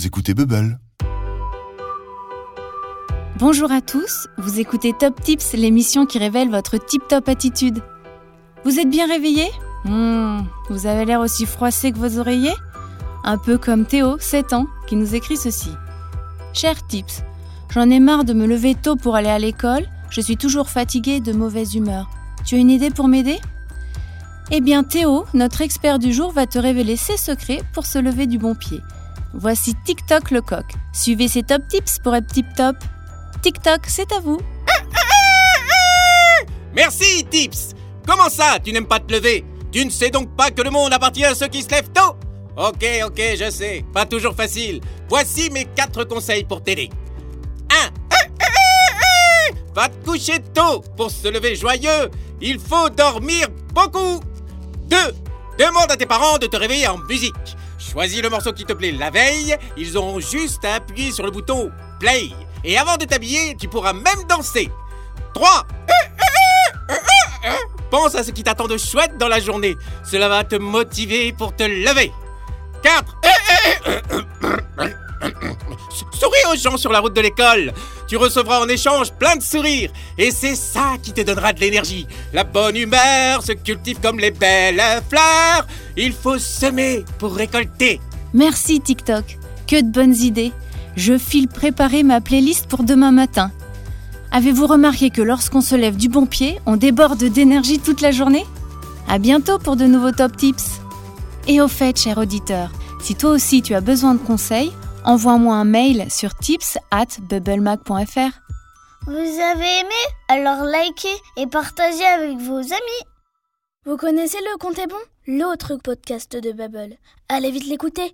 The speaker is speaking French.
vous écoutez Bubble. Bonjour à tous, vous écoutez Top Tips, l'émission qui révèle votre tip-top attitude. Vous êtes bien réveillé Hmm, Vous avez l'air aussi froissé que vos oreillers? Un peu comme Théo, 7 ans, qui nous écrit ceci. Cher Tips, j'en ai marre de me lever tôt pour aller à l'école, je suis toujours fatiguée et de mauvaise humeur. Tu as une idée pour m'aider? Eh bien Théo, notre expert du jour, va te révéler ses secrets pour se lever du bon pied. Voici TikTok le coq. Suivez ses top tips pour être tip top. TikTok, c'est à vous. Merci, Tips Comment ça, tu n'aimes pas te lever? Tu ne sais donc pas que le monde appartient à ceux qui se lèvent tôt? Ok, ok, je sais, pas toujours facile. Voici mes quatre conseils pour t'aider. 1. Va te coucher tôt pour se lever joyeux. Il faut dormir beaucoup. 2. Demande à tes parents de te réveiller en musique. Choisis le morceau qui te plaît la veille. Ils auront juste à appuyer sur le bouton play. Et avant de t'habiller, tu pourras même danser. 3. Pense à ce qui t'attend de chouette dans la journée. Cela va te motiver pour te lever. 4. Souris aux gens sur la route de l'école. Tu recevras en échange plein de sourires. Et c'est ça qui te donnera de l'énergie. La bonne humeur se cultive comme les belles fleurs. Il faut semer pour récolter. Merci TikTok. Que de bonnes idées. Je file préparer ma playlist pour demain matin. Avez-vous remarqué que lorsqu'on se lève du bon pied, on déborde d'énergie toute la journée? À bientôt pour de nouveaux top tips. Et au fait, cher auditeur, si toi aussi tu as besoin de conseils, envoie-moi un mail sur tips at bubblemac.fr. Vous avez aimé? Alors likez et partagez avec vos amis. Vous connaissez le Compte est bon? L'autre podcast de Bubble. Allez vite l'écouter.